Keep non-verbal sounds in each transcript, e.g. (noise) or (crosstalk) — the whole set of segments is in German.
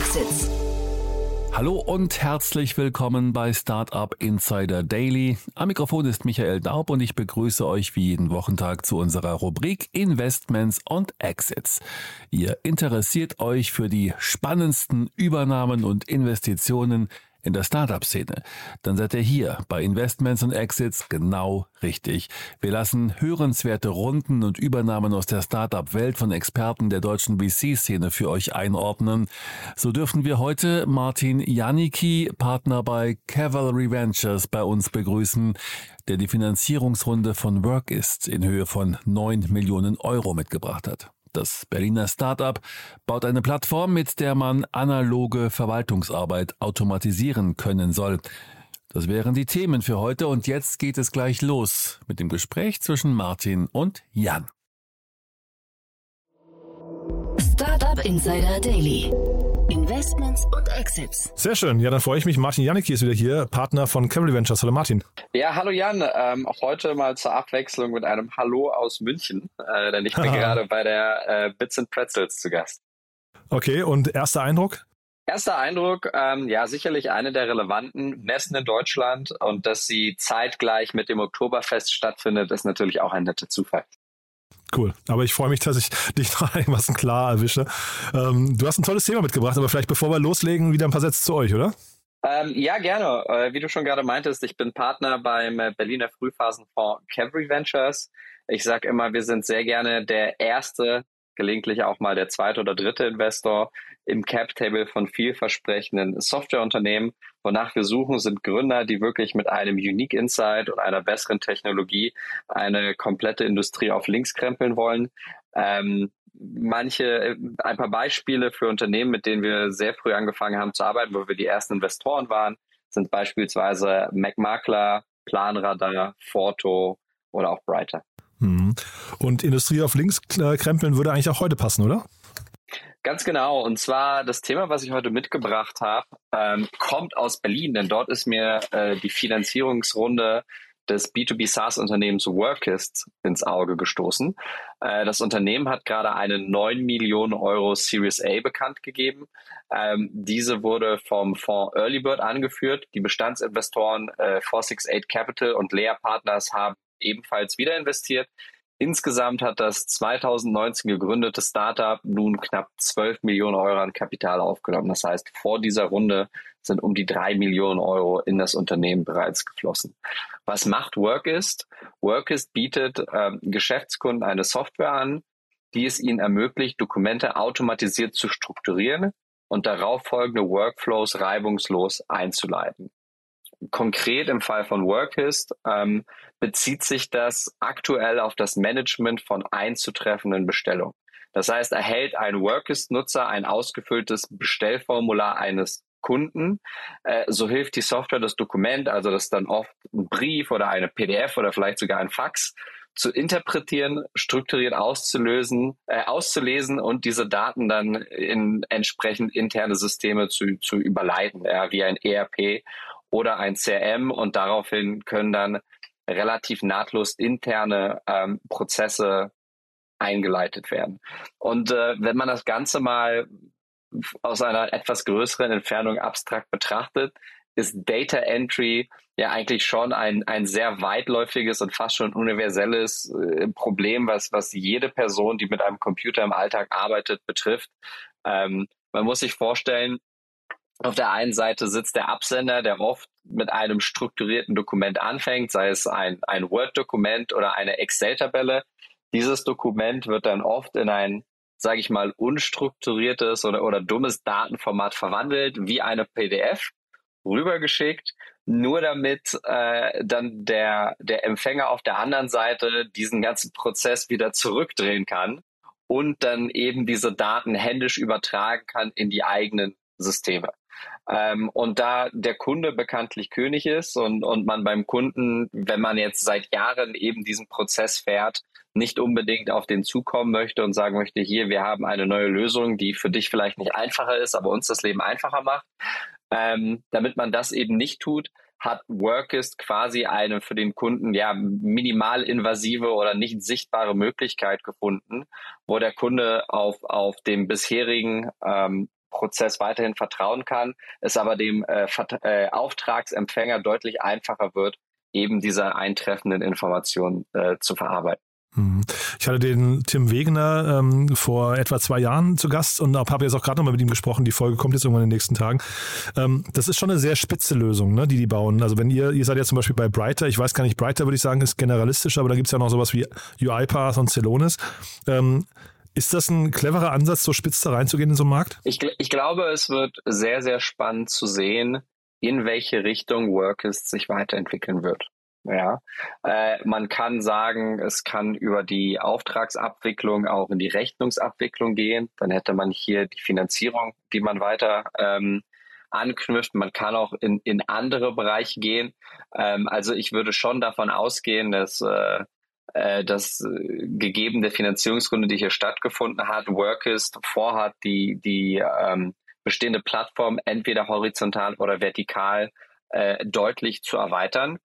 Exits. Hallo und herzlich willkommen bei Startup Insider Daily. Am Mikrofon ist Michael Daub und ich begrüße euch wie jeden Wochentag zu unserer Rubrik Investments und Exits. Ihr interessiert euch für die spannendsten Übernahmen und Investitionen in der Startup-Szene, dann seid ihr hier bei Investments und Exits genau richtig. Wir lassen hörenswerte Runden und Übernahmen aus der Startup-Welt von Experten der deutschen VC-Szene für euch einordnen. So dürfen wir heute Martin Janicki, Partner bei Cavalry Ventures, bei uns begrüßen, der die Finanzierungsrunde von Workist in Höhe von 9 Millionen Euro mitgebracht hat. Das Berliner Startup baut eine Plattform, mit der man analoge Verwaltungsarbeit automatisieren können soll. Das wären die Themen für heute und jetzt geht es gleich los mit dem Gespräch zwischen Martin und Jan. Startup Insider Daily. Investments und Exits. Sehr schön. Ja, dann freue ich mich. Martin Janicki ist wieder hier, Partner von Cavalry Ventures. Hallo Martin. Ja, hallo Jan. Ähm, auch heute mal zur Abwechslung mit einem Hallo aus München, äh, denn ich bin gerade bei der äh, Bits and Pretzels zu Gast. Okay, und erster Eindruck? Erster Eindruck, ähm, ja, sicherlich eine der relevanten Messen in Deutschland und dass sie zeitgleich mit dem Oktoberfest stattfindet, ist natürlich auch ein netter Zufall. Cool. Aber ich freue mich, dass ich (laughs) dich noch einigermaßen klar erwische. Ähm, du hast ein tolles Thema mitgebracht, aber vielleicht bevor wir loslegen, wieder ein paar Sätze zu euch, oder? Ähm, ja, gerne. Äh, wie du schon gerade meintest, ich bin Partner beim äh, Berliner Frühphasenfonds Cavalry Ventures. Ich sage immer, wir sind sehr gerne der erste, gelegentlich auch mal der zweite oder dritte Investor im Cap-Table von vielversprechenden Softwareunternehmen. Wonach wir suchen, sind Gründer, die wirklich mit einem Unique Insight und einer besseren Technologie eine komplette Industrie auf links krempeln wollen. Ähm, manche, ein paar Beispiele für Unternehmen, mit denen wir sehr früh angefangen haben zu arbeiten, wo wir die ersten Investoren waren, sind beispielsweise MacMakler, Planradar, Forto oder auch Brighter. Mhm. Und Industrie auf links äh, krempeln würde eigentlich auch heute passen, oder? Ganz genau. Und zwar das Thema, was ich heute mitgebracht habe, ähm, kommt aus Berlin, denn dort ist mir äh, die Finanzierungsrunde des B2B SaaS-Unternehmens Workist ins Auge gestoßen. Äh, das Unternehmen hat gerade eine 9 Millionen Euro Series A bekannt gegeben. Ähm, diese wurde vom Fonds Earlybird angeführt. Die Bestandsinvestoren äh, 468 Capital und Lea Partners haben ebenfalls wieder investiert. Insgesamt hat das 2019 gegründete Startup nun knapp 12 Millionen Euro an Kapital aufgenommen. Das heißt, vor dieser Runde sind um die drei Millionen Euro in das Unternehmen bereits geflossen. Was macht Workist? Workist bietet äh, Geschäftskunden eine Software an, die es ihnen ermöglicht, Dokumente automatisiert zu strukturieren und darauf folgende Workflows reibungslos einzuleiten konkret im Fall von Workist ähm, bezieht sich das aktuell auf das Management von einzutreffenden Bestellungen. Das heißt, erhält ein Workist-Nutzer ein ausgefülltes Bestellformular eines Kunden, äh, so hilft die Software das Dokument, also das dann oft ein Brief oder eine PDF oder vielleicht sogar ein Fax, zu interpretieren, strukturiert auszulösen, äh, auszulesen und diese Daten dann in entsprechend interne Systeme zu, zu überleiten, ja, wie ein ERP oder ein CRM und daraufhin können dann relativ nahtlos interne ähm, Prozesse eingeleitet werden. Und äh, wenn man das Ganze mal aus einer etwas größeren Entfernung abstrakt betrachtet, ist Data Entry ja eigentlich schon ein, ein sehr weitläufiges und fast schon universelles äh, Problem, was, was jede Person, die mit einem Computer im Alltag arbeitet, betrifft. Ähm, man muss sich vorstellen, auf der einen Seite sitzt der Absender, der oft mit einem strukturierten Dokument anfängt, sei es ein, ein Word-Dokument oder eine Excel-Tabelle. Dieses Dokument wird dann oft in ein, sage ich mal, unstrukturiertes oder, oder dummes Datenformat verwandelt, wie eine PDF, rübergeschickt, nur damit äh, dann der, der Empfänger auf der anderen Seite diesen ganzen Prozess wieder zurückdrehen kann und dann eben diese Daten händisch übertragen kann in die eigenen Systeme. Ähm, und da der Kunde bekanntlich König ist und, und man beim Kunden, wenn man jetzt seit Jahren eben diesen Prozess fährt, nicht unbedingt auf den zukommen möchte und sagen möchte, hier, wir haben eine neue Lösung, die für dich vielleicht nicht einfacher ist, aber uns das Leben einfacher macht. Ähm, damit man das eben nicht tut, hat Workist quasi eine für den Kunden ja minimal invasive oder nicht sichtbare Möglichkeit gefunden, wo der Kunde auf, auf dem bisherigen ähm, Prozess weiterhin vertrauen kann, es aber dem äh, äh, Auftragsempfänger deutlich einfacher wird, eben diese eintreffenden Informationen äh, zu verarbeiten. Mhm. Ich hatte den Tim Wegener ähm, vor etwa zwei Jahren zu Gast und habe jetzt auch gerade nochmal mit ihm gesprochen. Die Folge kommt jetzt irgendwann in den nächsten Tagen. Ähm, das ist schon eine sehr spitze Lösung, ne, die die bauen. Also wenn ihr, ihr seid ja zum Beispiel bei Brighter, ich weiß gar nicht, Brighter würde ich sagen, ist generalistisch, aber da gibt es ja noch sowas wie UiPath und Celonis. Ähm, ist das ein cleverer Ansatz, so spitz da reinzugehen in so einen Markt? Ich, ich glaube, es wird sehr, sehr spannend zu sehen, in welche Richtung Workist sich weiterentwickeln wird. Ja, äh, man kann sagen, es kann über die Auftragsabwicklung auch in die Rechnungsabwicklung gehen. Dann hätte man hier die Finanzierung, die man weiter ähm, anknüpft. Man kann auch in, in andere Bereiche gehen. Ähm, also ich würde schon davon ausgehen, dass äh, äh, das äh, gegeben der Finanzierungsrunde, die hier stattgefunden hat, Workist vorhat, die, die ähm, bestehende Plattform entweder horizontal oder vertikal äh, deutlich zu erweitern.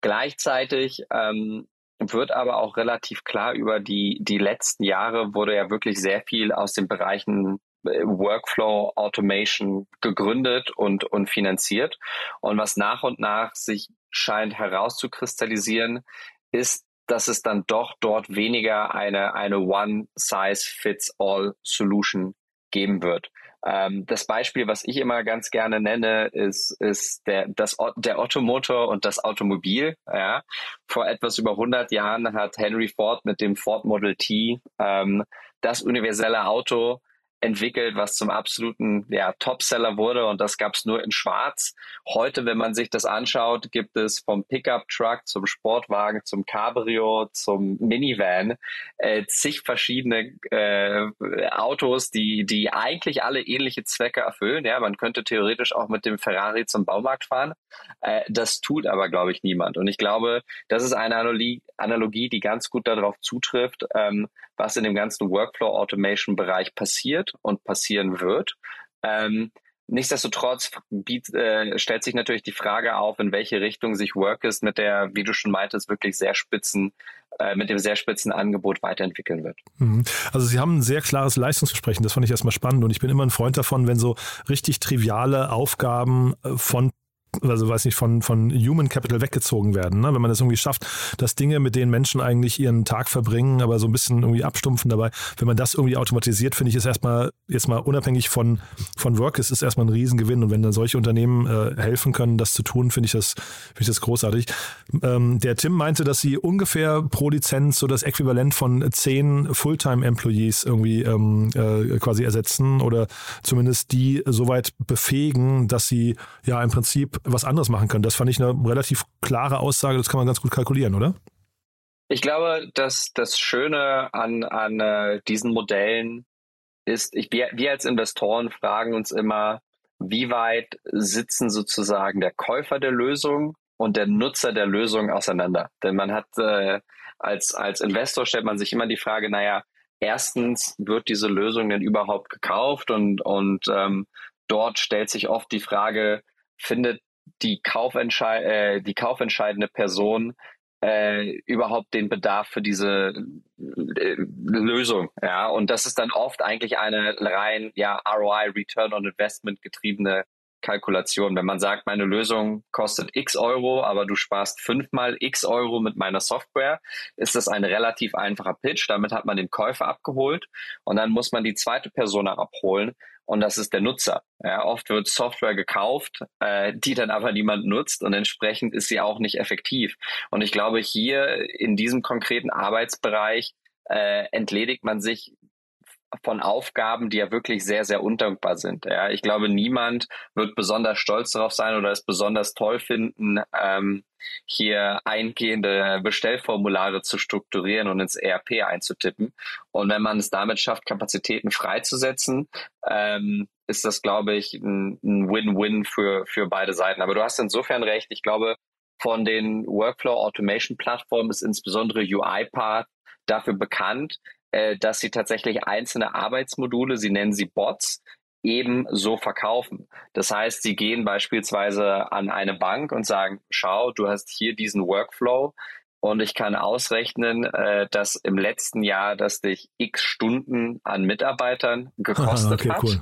Gleichzeitig ähm, wird aber auch relativ klar über die, die letzten Jahre wurde ja wirklich sehr viel aus den Bereichen äh, Workflow Automation gegründet und, und finanziert. Und was nach und nach sich scheint herauszukristallisieren, ist, dass es dann doch dort weniger eine, eine One-Size-Fits-All-Solution geben wird. Ähm, das Beispiel, was ich immer ganz gerne nenne, ist, ist der, das, der Ottomotor und das Automobil. Ja. Vor etwas über 100 Jahren hat Henry Ford mit dem Ford Model T ähm, das universelle Auto entwickelt, was zum absoluten ja, Topseller wurde und das gab es nur in Schwarz. Heute, wenn man sich das anschaut, gibt es vom Pickup-Truck zum Sportwagen, zum Cabrio, zum Minivan äh, zig verschiedene äh, Autos, die, die eigentlich alle ähnliche Zwecke erfüllen. Ja, man könnte theoretisch auch mit dem Ferrari zum Baumarkt fahren. Äh, das tut aber, glaube ich, niemand. Und ich glaube, das ist eine Analogie, Analogie die ganz gut darauf zutrifft, ähm, was in dem ganzen Workflow Automation Bereich passiert und passieren wird. Ähm, Nichtsdestotrotz biet, äh, stellt sich natürlich die Frage auf, in welche Richtung sich Workers mit der, wie du schon meintest, wirklich sehr spitzen, äh, mit dem sehr spitzen Angebot weiterentwickeln wird. Mhm. Also Sie haben ein sehr klares Leistungsversprechen, das fand ich erstmal spannend und ich bin immer ein Freund davon, wenn so richtig triviale Aufgaben äh, von also weiß nicht, von, von Human Capital weggezogen werden. Ne? Wenn man das irgendwie schafft, dass Dinge, mit denen Menschen eigentlich ihren Tag verbringen, aber so ein bisschen irgendwie abstumpfen dabei, wenn man das irgendwie automatisiert, finde ich, ist erstmal, jetzt mal unabhängig von, von Work, ist es erstmal ein Riesengewinn. Und wenn dann solche Unternehmen äh, helfen können, das zu tun, finde ich das, ich das großartig. Ähm, der Tim meinte, dass sie ungefähr pro Lizenz so das Äquivalent von zehn Fulltime-Employees irgendwie ähm, äh, quasi ersetzen oder zumindest die soweit befähigen, dass sie ja im Prinzip was anderes machen können. Das fand ich eine relativ klare Aussage, das kann man ganz gut kalkulieren, oder? Ich glaube, dass das Schöne an, an äh, diesen Modellen ist, ich, wir, als Investoren fragen uns immer, wie weit sitzen sozusagen der Käufer der Lösung und der Nutzer der Lösung auseinander? Denn man hat äh, als, als Investor stellt man sich immer die Frage, naja, erstens wird diese Lösung denn überhaupt gekauft und, und ähm, dort stellt sich oft die Frage, findet die, Kaufentschei äh, die kaufentscheidende Person äh, überhaupt den Bedarf für diese äh, Lösung. Ja, und das ist dann oft eigentlich eine rein ja ROI Return on Investment getriebene Kalkulation. Wenn man sagt, meine Lösung kostet x Euro, aber du sparst fünfmal x Euro mit meiner Software, ist das ein relativ einfacher Pitch. Damit hat man den Käufer abgeholt und dann muss man die zweite Person abholen und das ist der Nutzer. Ja, oft wird Software gekauft, äh, die dann aber niemand nutzt und entsprechend ist sie auch nicht effektiv. Und ich glaube, hier in diesem konkreten Arbeitsbereich äh, entledigt man sich von Aufgaben, die ja wirklich sehr, sehr undankbar sind. Ja, ich glaube, niemand wird besonders stolz darauf sein oder es besonders toll finden, ähm, hier eingehende Bestellformulare zu strukturieren und ins ERP einzutippen. Und wenn man es damit schafft, Kapazitäten freizusetzen, ähm, ist das, glaube ich, ein Win-Win für, für beide Seiten. Aber du hast insofern recht. Ich glaube, von den Workflow Automation Plattformen ist insbesondere UiPath dafür bekannt, dass sie tatsächlich einzelne Arbeitsmodule, sie nennen sie Bots, eben so verkaufen. Das heißt, sie gehen beispielsweise an eine Bank und sagen, schau, du hast hier diesen Workflow und ich kann ausrechnen, äh, dass im letzten Jahr das dich x Stunden an Mitarbeitern gekostet Aha, (laughs) okay, hat. Cool.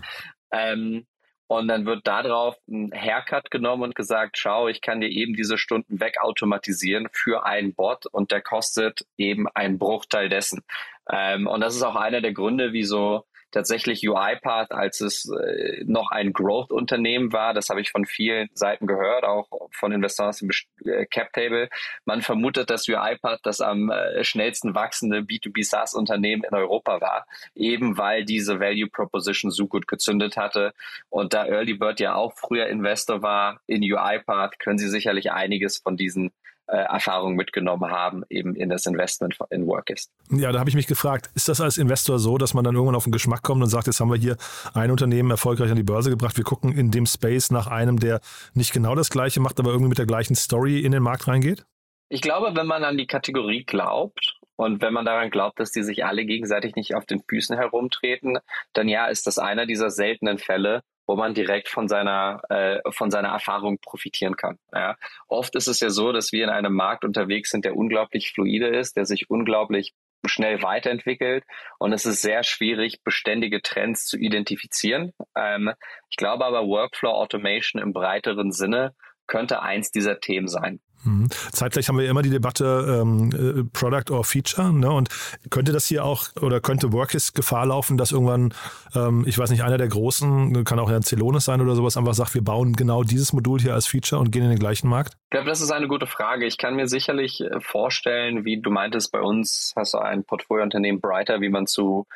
Ähm, und dann wird darauf ein Haircut genommen und gesagt, schau, ich kann dir eben diese Stunden wegautomatisieren für einen Bot und der kostet eben einen Bruchteil dessen. Ähm, und das ist auch einer der Gründe, wieso tatsächlich UiPath, als es äh, noch ein Growth-Unternehmen war, das habe ich von vielen Seiten gehört, auch von Investoren im äh, CapTable, man vermutet, dass UiPath das am äh, schnellsten wachsende B2B SaaS-Unternehmen in Europa war, eben weil diese Value Proposition so gut gezündet hatte. Und da Early Bird ja auch früher Investor war in UiPath, können Sie sicherlich einiges von diesen äh, Erfahrungen mitgenommen haben, eben in das Investment in Workist. Ja, da habe ich mich gefragt, ist das als Investor so, dass man dann irgendwann auf den Geschmack kommt und sagt, jetzt haben wir hier ein Unternehmen erfolgreich an die Börse gebracht, wir gucken in dem Space nach einem, der nicht genau das gleiche macht, aber irgendwie mit der gleichen Story in den Markt reingeht? Ich glaube, wenn man an die Kategorie glaubt und wenn man daran glaubt, dass die sich alle gegenseitig nicht auf den Füßen herumtreten, dann ja, ist das einer dieser seltenen Fälle, wo man direkt von seiner, äh, von seiner Erfahrung profitieren kann. Ja. Oft ist es ja so, dass wir in einem Markt unterwegs sind, der unglaublich fluide ist, der sich unglaublich schnell weiterentwickelt und es ist sehr schwierig, beständige Trends zu identifizieren. Ähm, ich glaube aber, Workflow Automation im breiteren Sinne könnte eins dieser Themen sein. Mhm. Zeitgleich haben wir immer die Debatte ähm, äh, Product or Feature. Ne? Und könnte das hier auch oder könnte Workis Gefahr laufen, dass irgendwann, ähm, ich weiß nicht, einer der großen, kann auch ein Celonis sein oder sowas, einfach sagt, wir bauen genau dieses Modul hier als Feature und gehen in den gleichen Markt? Ich glaube, das ist eine gute Frage. Ich kann mir sicherlich äh, vorstellen, wie du meintest, bei uns hast du ein Portfoliounternehmen Brighter, wie man zu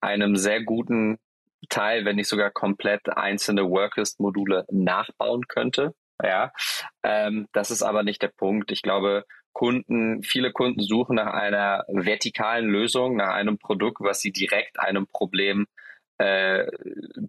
einem sehr guten Teil, wenn nicht sogar komplett einzelne Workist-Module nachbauen könnte. Ja, ähm, das ist aber nicht der Punkt. Ich glaube, Kunden, viele Kunden suchen nach einer vertikalen Lösung, nach einem Produkt, was sie direkt einem Problem äh,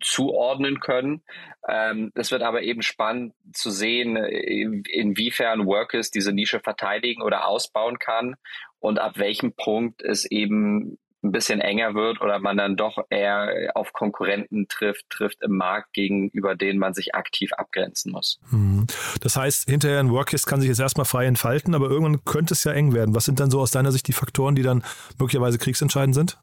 zuordnen können. Ähm, es wird aber eben spannend zu sehen, inwiefern Workers diese Nische verteidigen oder ausbauen kann und ab welchem Punkt es eben ein bisschen enger wird oder man dann doch eher auf Konkurrenten trifft, trifft im Markt gegenüber denen man sich aktiv abgrenzen muss. Hm. Das heißt, hinterher ein Workist kann sich jetzt erstmal frei entfalten, aber irgendwann könnte es ja eng werden. Was sind dann so aus deiner Sicht die Faktoren, die dann möglicherweise kriegsentscheidend sind?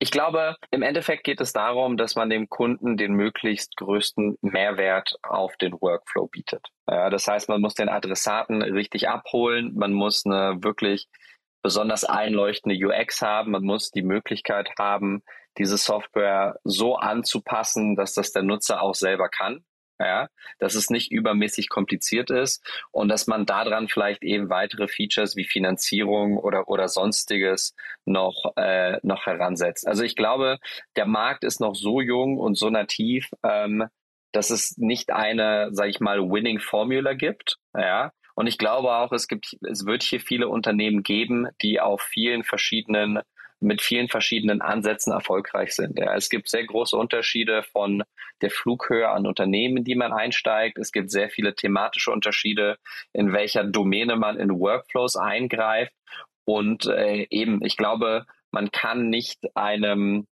Ich glaube, im Endeffekt geht es darum, dass man dem Kunden den möglichst größten Mehrwert auf den Workflow bietet. Das heißt, man muss den Adressaten richtig abholen, man muss eine wirklich besonders einleuchtende UX haben. Man muss die Möglichkeit haben, diese Software so anzupassen, dass das der Nutzer auch selber kann. Ja, dass es nicht übermäßig kompliziert ist und dass man daran vielleicht eben weitere Features wie Finanzierung oder, oder sonstiges noch, äh, noch heransetzt. Also ich glaube, der Markt ist noch so jung und so nativ, ähm, dass es nicht eine, sage ich mal, Winning Formula gibt. Ja, und ich glaube auch, es gibt, es wird hier viele Unternehmen geben, die auf vielen verschiedenen mit vielen verschiedenen Ansätzen erfolgreich sind. Ja, es gibt sehr große Unterschiede von der Flughöhe an Unternehmen, in die man einsteigt. Es gibt sehr viele thematische Unterschiede, in welcher Domäne man in Workflows eingreift. Und äh, eben, ich glaube, man kann nicht einem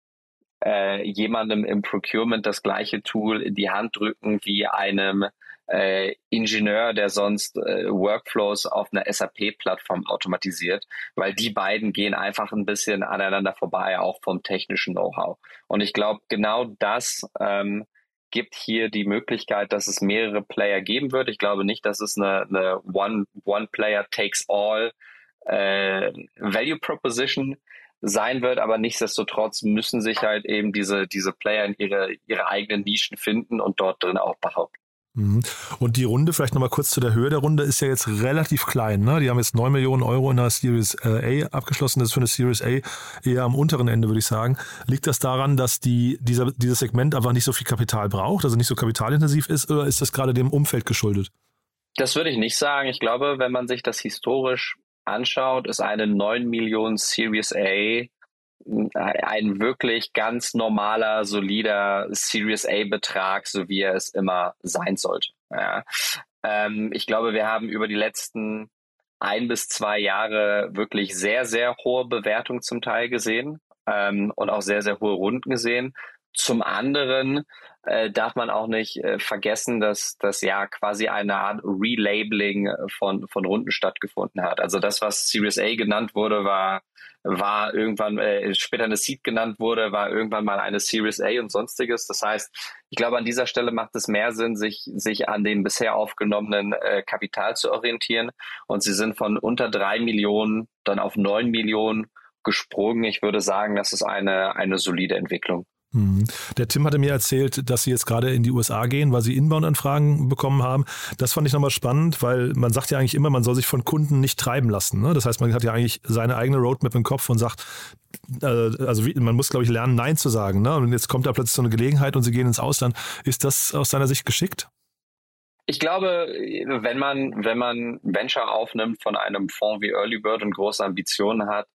äh, jemandem im Procurement das gleiche Tool in die Hand drücken wie einem äh, Ingenieur, der sonst äh, Workflows auf einer SAP-Plattform automatisiert, weil die beiden gehen einfach ein bisschen aneinander vorbei, auch vom technischen Know-how. Und ich glaube, genau das ähm, gibt hier die Möglichkeit, dass es mehrere Player geben wird. Ich glaube nicht, dass es eine, eine One, One Player takes all äh, Value Proposition sein wird, aber nichtsdestotrotz müssen sich halt eben diese, diese Player in ihre, ihre eigenen Nischen finden und dort drin auch behaupten. Mhm. Und die Runde, vielleicht nochmal kurz zu der Höhe der Runde, ist ja jetzt relativ klein. Ne? Die haben jetzt 9 Millionen Euro in der Series äh, A abgeschlossen. Das ist für eine Series A eher am unteren Ende, würde ich sagen. Liegt das daran, dass die, dieser, dieses Segment einfach nicht so viel Kapital braucht, also nicht so kapitalintensiv ist, oder ist das gerade dem Umfeld geschuldet? Das würde ich nicht sagen. Ich glaube, wenn man sich das historisch anschaut, ist eine 9 Millionen Series A ein wirklich ganz normaler, solider Series A-Betrag, so wie er es immer sein sollte. Ja. Ähm, ich glaube, wir haben über die letzten ein bis zwei Jahre wirklich sehr, sehr hohe Bewertungen zum Teil gesehen ähm, und auch sehr, sehr hohe Runden gesehen. Zum anderen äh, darf man auch nicht äh, vergessen, dass das ja quasi eine Art Relabeling äh, von, von Runden stattgefunden hat. Also das, was Series A genannt wurde, war war irgendwann äh, später eine Seed genannt wurde, war irgendwann mal eine Series A und sonstiges. Das heißt, ich glaube, an dieser Stelle macht es mehr Sinn, sich, sich an dem bisher aufgenommenen äh, Kapital zu orientieren. Und sie sind von unter drei Millionen dann auf neun Millionen gesprungen. Ich würde sagen, das ist eine, eine solide Entwicklung. Mhm. Der Tim hatte mir erzählt, dass Sie jetzt gerade in die USA gehen, weil Sie Inbound-Anfragen bekommen haben. Das fand ich nochmal spannend, weil man sagt ja eigentlich immer, man soll sich von Kunden nicht treiben lassen. Ne? Das heißt, man hat ja eigentlich seine eigene Roadmap im Kopf und sagt, äh, also man muss, glaube ich, lernen, Nein zu sagen. Ne? Und jetzt kommt da plötzlich so eine Gelegenheit und Sie gehen ins Ausland. Ist das aus seiner Sicht geschickt? Ich glaube, wenn man, wenn man Venture aufnimmt von einem Fonds wie Early Bird und große Ambitionen hat,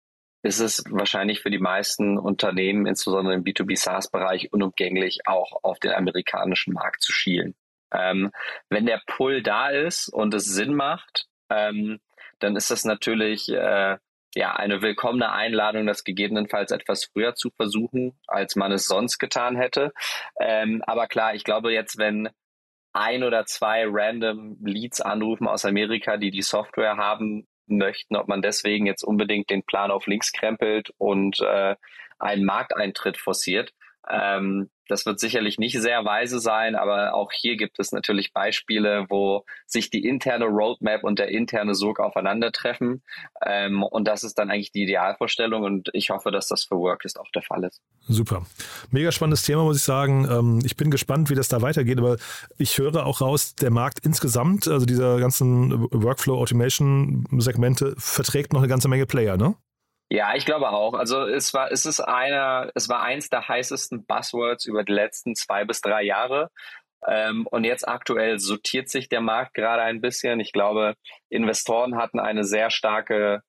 ist es wahrscheinlich für die meisten Unternehmen, insbesondere im B2B SaaS-Bereich, unumgänglich, auch auf den amerikanischen Markt zu schielen. Ähm, wenn der Pull da ist und es Sinn macht, ähm, dann ist das natürlich äh, ja eine willkommene Einladung, das gegebenenfalls etwas früher zu versuchen, als man es sonst getan hätte. Ähm, aber klar, ich glaube jetzt, wenn ein oder zwei random Leads anrufen aus Amerika, die die Software haben, möchten, ob man deswegen jetzt unbedingt den Plan auf links krempelt und äh, einen Markteintritt forciert. Ähm, das wird sicherlich nicht sehr weise sein, aber auch hier gibt es natürlich Beispiele, wo sich die interne Roadmap und der interne Sog aufeinandertreffen. Ähm, und das ist dann eigentlich die Idealvorstellung und ich hoffe, dass das für Workist auch der Fall ist. Super. Mega spannendes Thema, muss ich sagen. Ähm, ich bin gespannt, wie das da weitergeht, aber ich höre auch raus, der Markt insgesamt, also dieser ganzen Workflow Automation Segmente, verträgt noch eine ganze Menge Player, ne? Ja, ich glaube auch. Also es war, es ist einer, es war eins der heißesten Buzzwords über die letzten zwei bis drei Jahre. Ähm, und jetzt aktuell sortiert sich der Markt gerade ein bisschen. Ich glaube, Investoren hatten eine sehr starke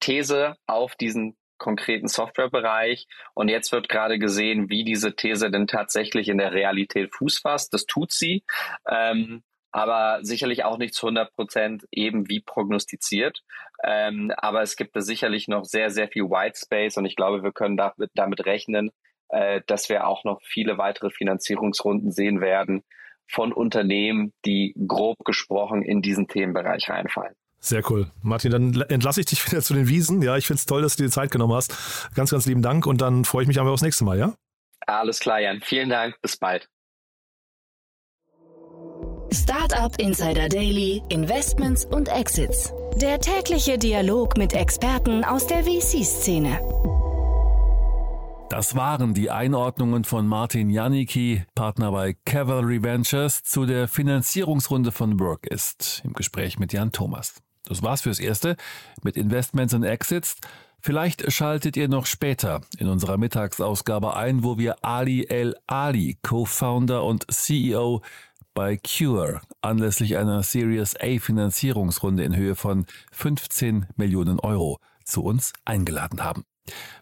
These auf diesen konkreten Softwarebereich. Und jetzt wird gerade gesehen, wie diese These denn tatsächlich in der Realität Fuß fasst. Das tut sie. Ähm, aber sicherlich auch nicht zu 100 Prozent eben wie prognostiziert. Ähm, aber es gibt da sicherlich noch sehr, sehr viel White Space und ich glaube, wir können damit, damit rechnen, äh, dass wir auch noch viele weitere Finanzierungsrunden sehen werden von Unternehmen, die grob gesprochen in diesen Themenbereich reinfallen. Sehr cool. Martin, dann entlasse ich dich (laughs) wieder zu den Wiesen. Ja, ich finde es toll, dass du dir Zeit genommen hast. Ganz, ganz lieben Dank und dann freue ich mich einfach aufs nächste Mal, ja? Alles klar, Jan. Vielen Dank. Bis bald. Startup Insider Daily, Investments und Exits. Der tägliche Dialog mit Experten aus der VC-Szene. Das waren die Einordnungen von Martin Janicki, Partner bei Cavalry Ventures, zu der Finanzierungsrunde von Work ist, im Gespräch mit Jan Thomas. Das war's fürs Erste mit Investments und Exits. Vielleicht schaltet ihr noch später in unserer Mittagsausgabe ein, wo wir Ali El Ali, Co-Founder und CEO bei Cure anlässlich einer Series A Finanzierungsrunde in Höhe von 15 Millionen Euro zu uns eingeladen haben.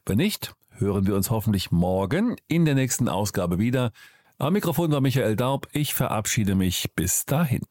Wenn nicht, hören wir uns hoffentlich morgen in der nächsten Ausgabe wieder. Am Mikrofon war Michael Daub. Ich verabschiede mich bis dahin.